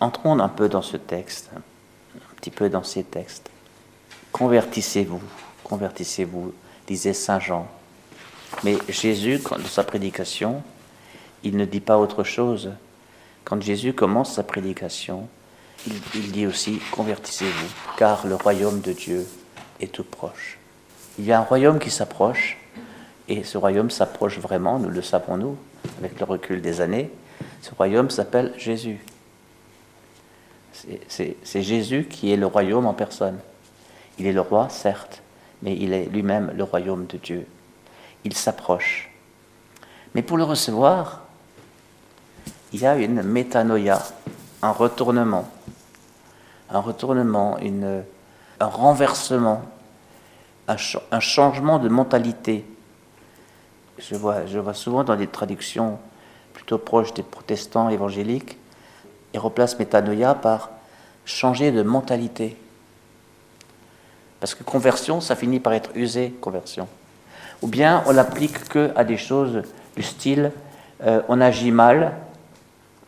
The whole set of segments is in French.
Entrons un peu dans ce texte, un petit peu dans ces textes. Convertissez-vous, convertissez-vous, disait Saint Jean. Mais Jésus, dans sa prédication, il ne dit pas autre chose. Quand Jésus commence sa prédication, il, dit aussi convertissez-vous, car le royaume de Dieu est tout proche. Il y a un royaume qui s'approche, et ce royaume s'approche vraiment, nous le savons nous, avec le recul des années. Ce royaume s'appelle Jésus. C'est Jésus qui est le royaume en personne. Il est le roi, certes, mais il est lui-même le royaume de Dieu. Il s'approche. Mais pour le recevoir, il y a une métanoïa, un retournement, un retournement, un renversement, un, changement de mentalité. Je vois, je vois souvent dans des traductions plutôt proches des protestants évangéliques, ils replacent métanoïa par changer de mentalité. Parce que conversion, ça finit par être usé, conversion. Ou bien on l'applique que à des choses du style euh, on agit mal,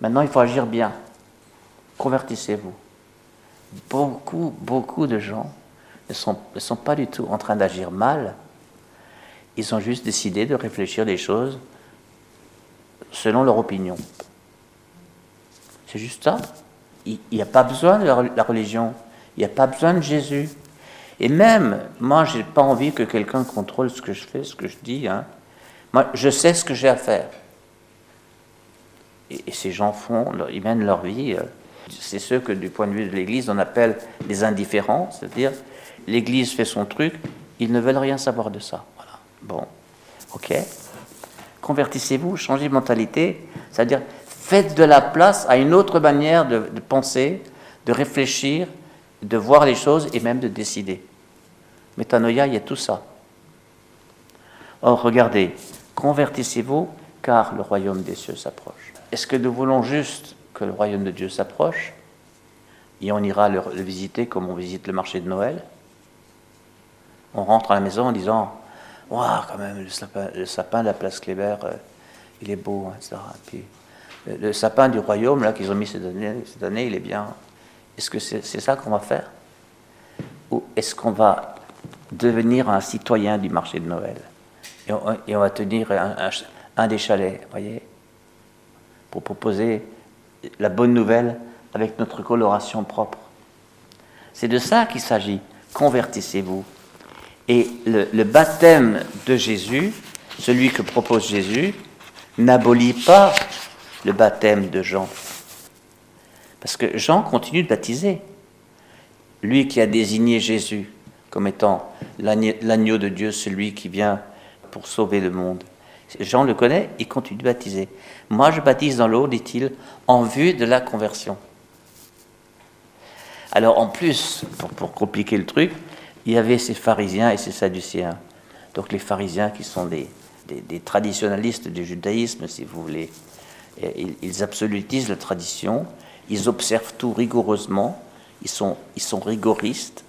maintenant il faut agir bien. Convertissez-vous. Beaucoup, beaucoup de gens ne sont, ne sont pas du tout en train d'agir mal. Ils ont juste décidé de réfléchir les choses selon leur opinion. C'est juste ça. Il n'y a pas besoin de la religion. Il n'y a pas besoin de Jésus. Et même, moi, je n'ai pas envie que quelqu'un contrôle ce que je fais, ce que je dis. Hein. Moi, je sais ce que j'ai à faire. Et, ces gens font, ils mènent leur vie. Euh, c'est ceux que, du point de vue de l'Église, on appelle les indifférents, c'est-à-dire l'Église fait son truc, ils ne veulent rien savoir de ça. Voilà. Bon, ok. Convertissez-vous, changez de mentalité, c'est-à-dire faites de la place à une autre manière de, penser, de réfléchir, de voir les choses et même de décider. Métanoïa, il y a tout ça. Or, regardez, convertissez-vous car le royaume des cieux s'approche. Est-ce que nous voulons juste que le royaume de Dieu s'approche et on ira le, visiter comme on visite le marché de Noël? On rentre à la maison en disant Waouh, quand même, le sapin, de la place Kléber, euh, il est beau, hein, etc. Puis, le, sapin du royaume là qu'ils ont mis cette année, cette année, il est bien. Est-ce que c'est ça qu'on va faire? Ou est-ce qu'on va devenir un citoyen du marché de Noël? Et on, va tenir un, des chalets, voyez, pour proposer la bonne nouvelle avec notre coloration propre. C'est de ça qu'il s'agit. Convertissez-vous. Et le, le, baptême de Jésus, celui que propose Jésus, n'abolit pas le baptême de Jean. Parce que Jean continue de baptiser. Lui qui a désigné Jésus comme étant l'agneau de Dieu, celui qui vient pour sauver le monde. Jean le connaît, il continue de baptiser. Moi, je baptise dans l'eau, dit-il, en vue de la conversion. Alors, en plus, pour, compliquer le truc, il y avait ces pharisiens et ces sadducéens. Donc, les pharisiens qui sont des, des, traditionalistes du judaïsme, si vous voulez. Ils, absolutisent la tradition, ils observent tout rigoureusement, ils sont, ils rigoristes,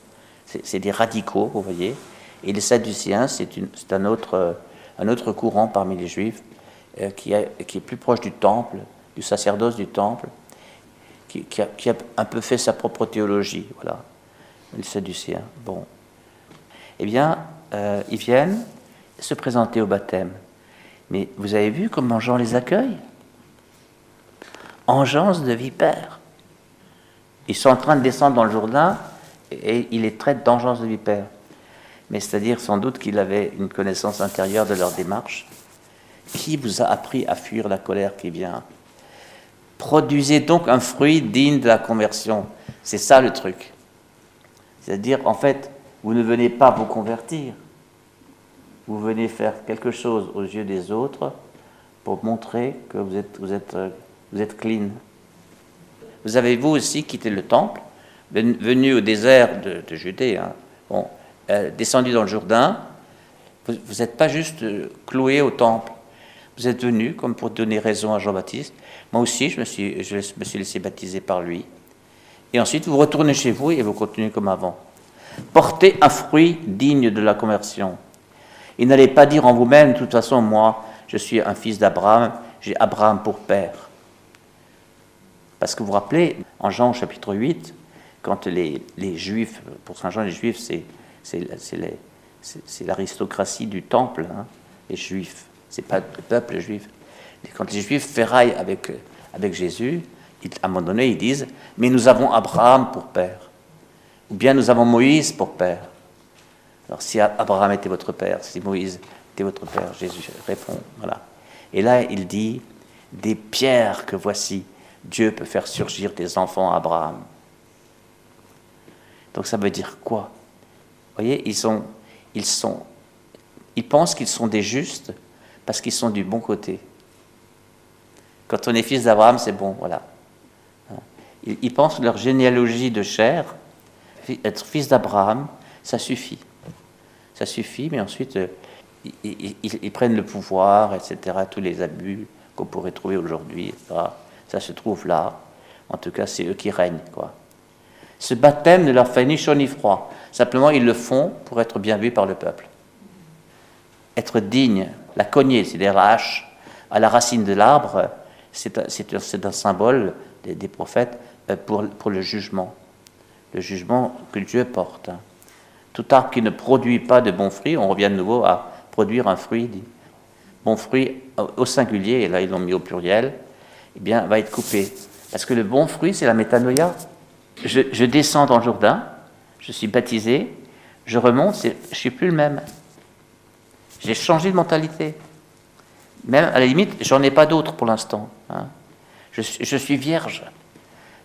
c'est des radicaux, vous voyez. Et les Sadduciens, c'est un autre, courant parmi les Juifs euh, qui, est plus proche du temple, du sacerdoce du temple, qui, a, qui, a, un peu fait sa propre théologie. Voilà, les Sadduciens. Bon. Eh bien, euh, ils viennent se présenter au baptême. Mais vous avez vu comment Jean les accueille? Engeance de vipère. Ils sont en train de descendre dans le Jourdain et il les traite d'engeance de vipère. Mais c'est-à-dire sans doute qu'il avait une connaissance intérieure de leur démarche. Qui vous a appris à fuir la colère qui vient? Produisez donc un fruit digne de la conversion. C'est ça le truc. C'est-à-dire, en fait, vous ne venez pas vous convertir. Vous venez faire quelque chose aux yeux des autres pour montrer que vous êtes, vous êtes, vous êtes clean. Vous avez vous aussi quitté le temple venu au désert de, Judée, hein, euh, descendu dans le Jourdain, vous n'êtes pas juste euh, cloué au temple. Vous êtes venu comme pour donner raison à Jean-Baptiste. Moi aussi, je me, suis, je me suis laissé baptiser par lui. Et ensuite, vous retournez chez vous et vous continuez comme avant. Portez un fruit digne de la conversion. Et n'allez pas dire en vous-même, de toute façon, moi, je suis un fils d'Abraham, j'ai Abraham pour père. Parce que vous vous rappelez, en Jean chapitre 8, quand les, les Juifs, pour Saint Jean, les Juifs, c'est l'aristocratie du temple, hein, les Juifs, c'est pas le peuple juif. quand les Juifs ferraillent avec, avec Jésus, à un moment donné, ils disent Mais nous avons Abraham pour père, ou bien nous avons Moïse pour père. Alors, si Abraham était votre père, si Moïse était votre père, Jésus répond Voilà. Et là, il dit Des pierres que voici, Dieu peut faire surgir des enfants à Abraham. Donc, ça veut dire quoi? Vous voyez, ils, ils, sont, ils pensent qu'ils sont des justes parce qu'ils sont du bon côté. Quand on est fils d'Abraham, c'est bon, voilà. Ils, pensent que leur généalogie de chair, être fils d'Abraham, ça suffit. Ça suffit, mais ensuite, euh, ils, prennent le pouvoir, etc., tous les abus qu'on pourrait trouver aujourd'hui, Ça se trouve là. En tout cas, c'est eux qui règnent, quoi. Ce baptême ne leur fait ni chaud ni froid. Simplement, ils le font pour être bien vus par le peuple. Être digne, la cognée, c'est-à-dire la hache, à la racine de l'arbre, c'est un symbole des, prophètes euh, pour, pour, le jugement. Le jugement que Dieu porte. Tout arbre qui ne produit pas de bons fruits, on revient de nouveau à produire un fruit, bon fruit au singulier, et là ils l'ont mis au pluriel, eh bien, va être coupé. Parce que le bon fruit, c'est la métanoïa. Je, je, descends dans le Jourdain, je suis baptisé, je remonte, je ne suis plus le même. J'ai changé de mentalité. Même à la limite, j'en ai pas d'autres pour l'instant. Hein. Je, suis vierge.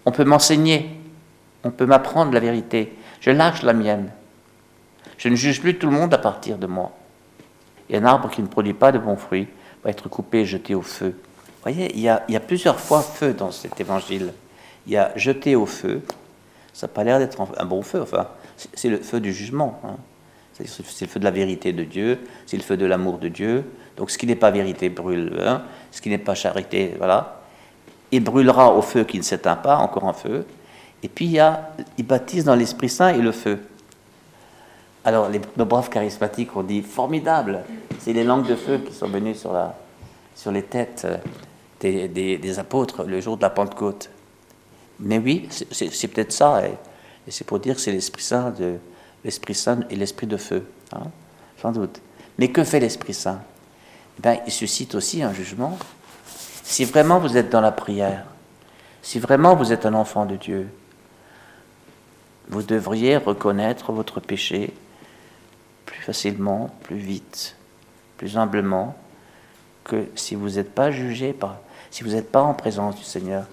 On peut m'enseigner, on peut m'apprendre la vérité. Je lâche la mienne. Je ne juge plus tout le monde à partir de moi. Et un arbre qui ne produit pas de bons fruits va être coupé et jeté au feu. Voyez, il y a, plusieurs fois feu dans cet évangile. Il y a jeté au feu. Ça n'a pas l'air d'être un bon feu. Enfin, c'est le feu du jugement. Hein. C'est le feu de la vérité de Dieu, c'est le feu de l'amour de Dieu. Donc ce qui n'est pas vérité brûle, hein. ce qui n'est pas charité, voilà. Il brûlera au feu qui ne s'éteint pas, encore un feu. Et puis il, y a, il baptise dans l'Esprit Saint et le feu. Alors les, nos braves charismatiques ont dit formidable, c'est les langues de feu qui sont venues sur, les têtes des, apôtres le jour de la Pentecôte. Mais oui, c'est peut-être ça, et, et c'est pour dire que c'est l'Esprit Saint de, l'Esprit Saint et l'Esprit de feu, hein, sans doute. Mais que fait l'Esprit Saint? Eh bien, Il suscite aussi un jugement. Si vraiment vous êtes dans la prière, si vraiment vous êtes un enfant de Dieu, vous devriez reconnaître votre péché plus facilement, plus vite, plus humblement, que si vous n'êtes pas jugé, par, si vous n'êtes pas en présence du Seigneur.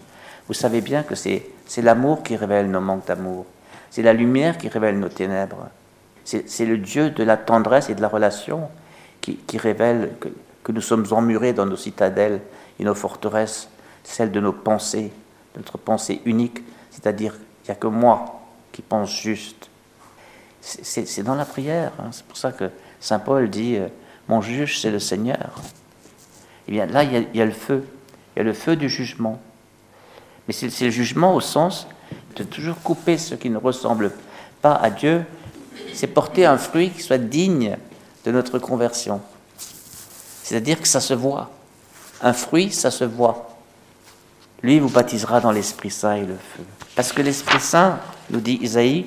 Vous savez bien que c'est l'amour qui révèle nos manques d'amour. C'est la lumière qui révèle nos ténèbres. C'est le Dieu de la tendresse et de la relation qui, révèle que, nous sommes emmurés dans nos citadelles et nos forteresses, celles de nos pensées, notre pensée unique, c'est-à-dire il n'y a que moi qui pense juste. C'est dans la prière. Hein. C'est pour ça que Saint Paul dit euh, Mon juge, c'est le Seigneur. Eh bien là, il y, a, le feu. Il y a le feu du jugement. Mais c'est le jugement au sens de toujours couper ce qui ne ressemble pas à Dieu, c'est porter un fruit qui soit digne de notre conversion. C'est-à-dire que ça se voit. Un fruit, ça se voit. Lui vous baptisera dans l'Esprit Saint et le feu. Parce que l'Esprit Saint, nous dit Isaïe,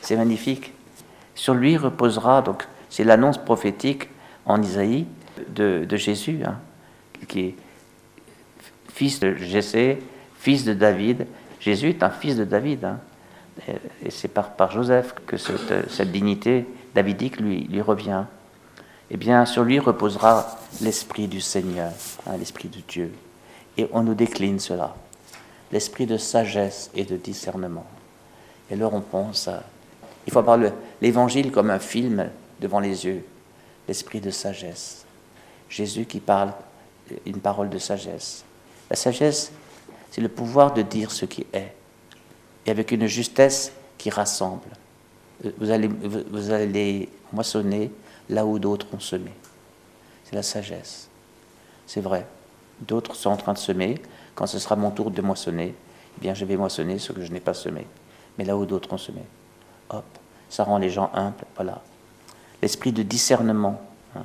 c'est magnifique, sur lui reposera, donc c'est l'annonce prophétique en Isaïe de, Jésus, hein, qui est fils de Jessé, fils de David, Jésus est un fils de David. Hein. Et c'est par, Joseph que cette, dignité davidique lui, revient. Eh bien, sur lui reposera l'esprit du Seigneur, hein, l'esprit de Dieu. Et on nous décline cela. L'esprit de sagesse et de discernement. Et là, on pense à. Il faut avoir l'évangile comme un film devant les yeux. L'esprit de sagesse. Jésus qui parle une parole de sagesse. La sagesse, c'est le pouvoir de dire ce qui est, et avec une justesse qui rassemble. Vous allez, vous allez moissonner là où d'autres ont semé. C'est la sagesse. C'est vrai. D'autres sont en train de semer. Quand ce sera mon tour de moissonner, eh bien, je vais moissonner ce que je n'ai pas semé. Mais là où d'autres ont semé. Hop, ça rend les gens humbles. Voilà. L'esprit de discernement. Hein.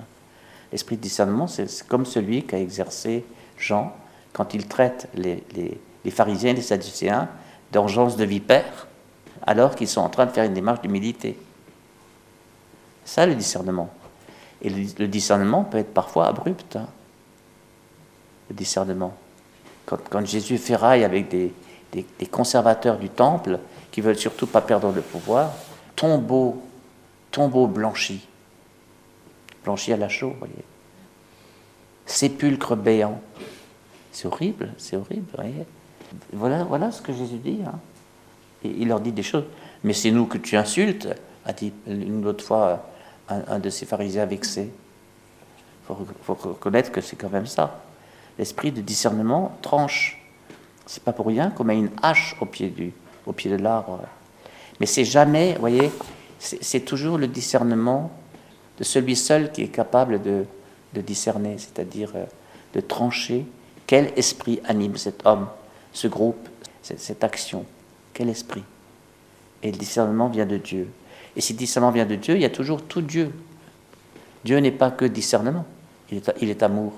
L'esprit de discernement, c'est comme celui qu'a exercé Jean quand il traite les, pharisiens les sadducéens d'engeance de vipère, alors qu'ils sont en train de faire une démarche d'humilité. Ça, le discernement. Et le, discernement peut être parfois abrupt. Hein. Le discernement. Quand, Jésus ferraille avec des, des, conservateurs du temple qui veulent surtout pas perdre le pouvoir, tombeau, tombeau blanchi, blanchi à la chaux, voyez. Sépulcre béant. C'est horrible, c'est horrible. Voilà, voilà ce que Jésus dit. Hein. Il leur dit des choses. Mais c'est nous que tu insultes, a dit une autre fois un, de ces pharisiens vexés. Il faut, reconnaître que c'est quand même ça. L'esprit de discernement tranche. C'est pas pour rien qu'on met une hache au pied, du, au pied de l'arbre. Mais c'est jamais, vous voyez, c'est toujours le discernement de celui seul qui est capable de, de discerner, c'est-à-dire euh, de trancher quel esprit anime cet homme, ce groupe, cette, action? Quel esprit? Et le discernement vient de Dieu. Et si le discernement vient de Dieu, il y a toujours tout Dieu. Dieu n'est pas que discernement, il est, amour.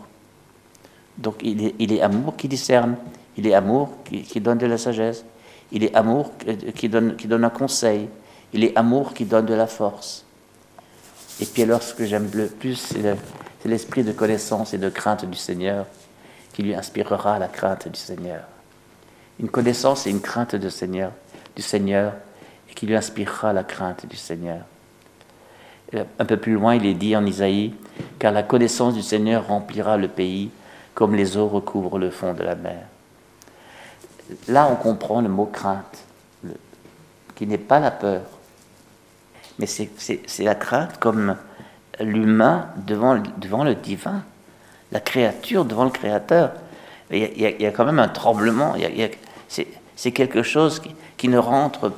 Donc il est, il est, amour qui discerne, il est amour qui, donne de la sagesse, il est amour qui donne, qui donne un conseil, il est amour qui donne de la force. Et puis alors ce que j'aime le plus, c'est l'esprit de connaissance et de crainte du Seigneur qui lui inspirera la crainte du Seigneur. Une connaissance et une crainte du Seigneur, du Seigneur et qui lui inspirera la crainte du Seigneur. Un peu plus loin, il est dit en Isaïe, car la connaissance du Seigneur remplira le pays comme les eaux recouvrent le fond de la mer. Là, on comprend le mot crainte, qui n'est pas la peur, mais c'est la crainte comme l'humain devant le divin, la créature devant le créateur. Il y a, quand même un tremblement, c'est quelque chose qui, ne rentre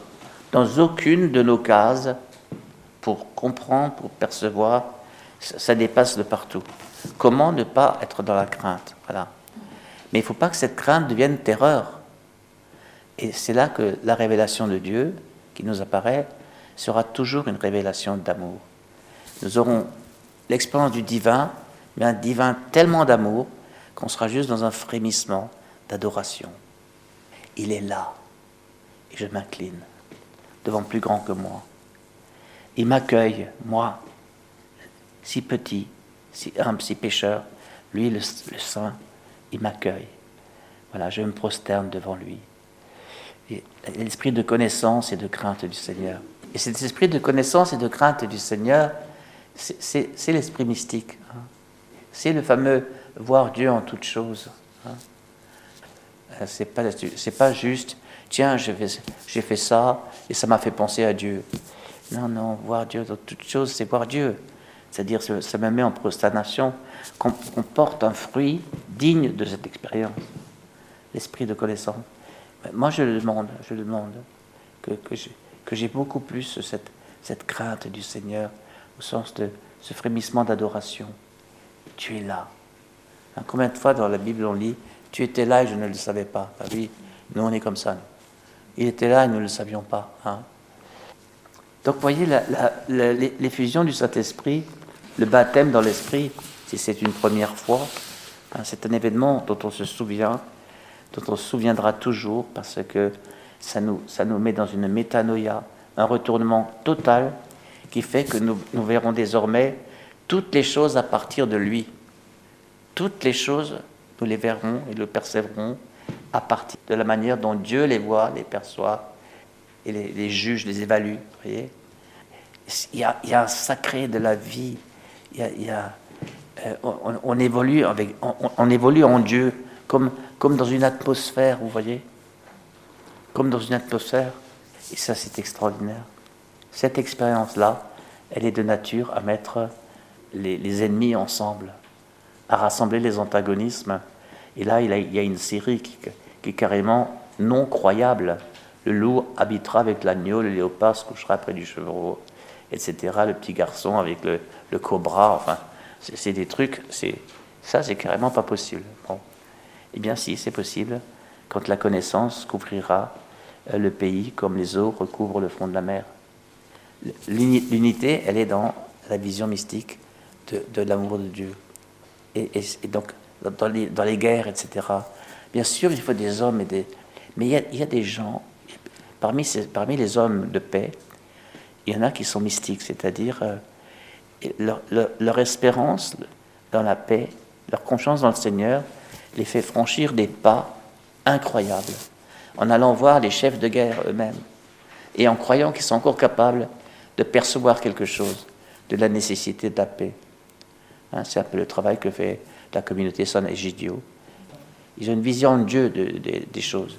dans aucune de nos cases pour comprendre, pour percevoir. Ça, dépasse de partout. Comment ne pas être dans la crainte? Voilà. Mais il ne faut pas que cette crainte devienne terreur. Et c'est là que la révélation de Dieu, qui nous apparaît, sera toujours une révélation d'amour. Nous aurons l'expérience du divin, mais un divin tellement d'amour qu'on sera juste dans un frémissement d'adoration. Il est là, et je m'incline devant plus grand que moi. Il m'accueille, moi, si petit, si humble, si pécheur. Lui, le, saint, il m'accueille. Voilà, je me prosterne devant lui. L'esprit de connaissance et de crainte du Seigneur. Et cet esprit de connaissance et de crainte du Seigneur, c'est l'esprit mystique. Hein. C'est le fameux voir Dieu en toutes choses. Hein. Euh, c'est pas, juste tiens, j'ai fait, ça et ça m'a fait penser à Dieu. Non, non, voir Dieu dans toutes choses, c'est voir Dieu. C'est-à-dire, ça me met en prosternation, qu'on porte un fruit digne de cette expérience, l'esprit de connaissance. Moi, je le demande, je le demande, que, que j'ai beaucoup plus cette crainte du Seigneur, au sens de ce frémissement d'adoration. Tu es là. Hein, combien de fois dans la Bible on lit Tu étais là et je ne le savais pas ah Oui, nous on est comme ça. Il était là et nous ne le savions pas. Hein. Donc, voyez, l'effusion du Saint-Esprit, le baptême dans l'Esprit, si c'est une première fois, hein, c'est un événement dont on se souvient, dont on se souviendra toujours, parce que ça nous, met dans une métanoïa, un retournement total qui fait que nous verrons désormais toutes les choses à partir de lui. Toutes les choses, nous les verrons et le percevrons à partir de la manière dont Dieu les voit, les perçoit, et les, juge, les évalue. Voyez il, y a, un sacré de la vie. Il y a, euh, on, évolue avec, on, évolue en Dieu comme, comme dans une atmosphère, vous voyez Comme dans une atmosphère. Et ça, c'est extraordinaire. Cette expérience-là, elle est de nature à mettre les, ennemis ensemble, à rassembler les antagonismes. Et là, il, y a une série qui, qui est carrément non croyable. Le loup habitera avec l'agneau, le léopard se couchera près du chevreau, etc. Le petit garçon avec le, le cobra, enfin, c'est des trucs, c'est ça, c'est carrément pas possible. Bon. Eh bien, si, c'est possible, quand la connaissance couvrira euh, le pays comme les eaux recouvrent le fond de la mer. L'unité, elle est dans la vision mystique de, l'amour de Dieu. Et, donc, dans les, dans les guerres, etc., Bien sûr, il faut des hommes et des... Mais il y a, des gens, parmi, parmi les hommes de paix, il y en a qui sont mystiques, c'est-à-dire euh, leur, espérance dans la paix, leur confiance dans le Seigneur les fait franchir des pas incroyables en allant voir les chefs de guerre eux-mêmes et en croyant qu'ils sont encore capables de percevoir quelque chose de la nécessité de la paix. Hein, c'est un peu le travail que fait la communauté San Egidio. Ils ont une vision de Dieu des choses.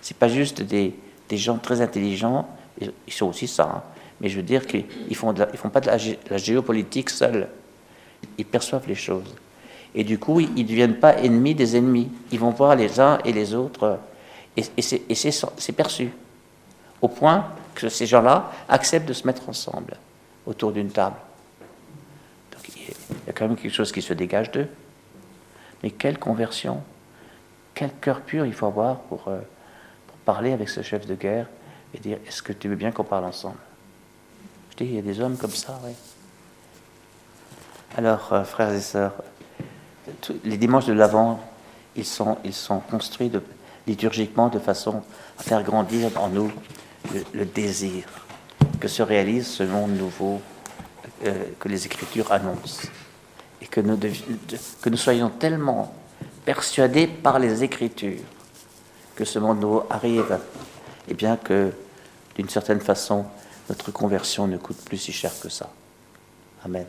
C'est pas juste des, gens très intelligents, ils sont aussi ça, mais je veux dire qu'ils ne font, pas de la, géopolitique seuls. Ils perçoivent les choses. Et du coup, ils ne deviennent pas ennemis des ennemis. Ils vont voir les uns et les autres, et c'est perçu. Au point que ces gens-là acceptent de se mettre ensemble autour d'une table. Y a quand même quelque chose qui se dégage d'eux. Mais quelle conversion, quel cœur pur il faut avoir pour, euh, parler avec ce chef de guerre et dire Est-ce que tu veux bien qu'on parle ensemble? Je dis Il y a des hommes comme ça, oui. Alors, euh, frères et sœurs, les dimanches de l'Avent, ils sont, construits liturgiquement de façon à faire grandir en nous le, désir que se réalise ce monde nouveau euh, que les Écritures annoncent. Et que nous, soyons tellement persuadés par les Écritures que ce monde nouveau arrive, et bien que, d'une certaine façon, notre conversion ne coûte plus si cher que ça. Amen.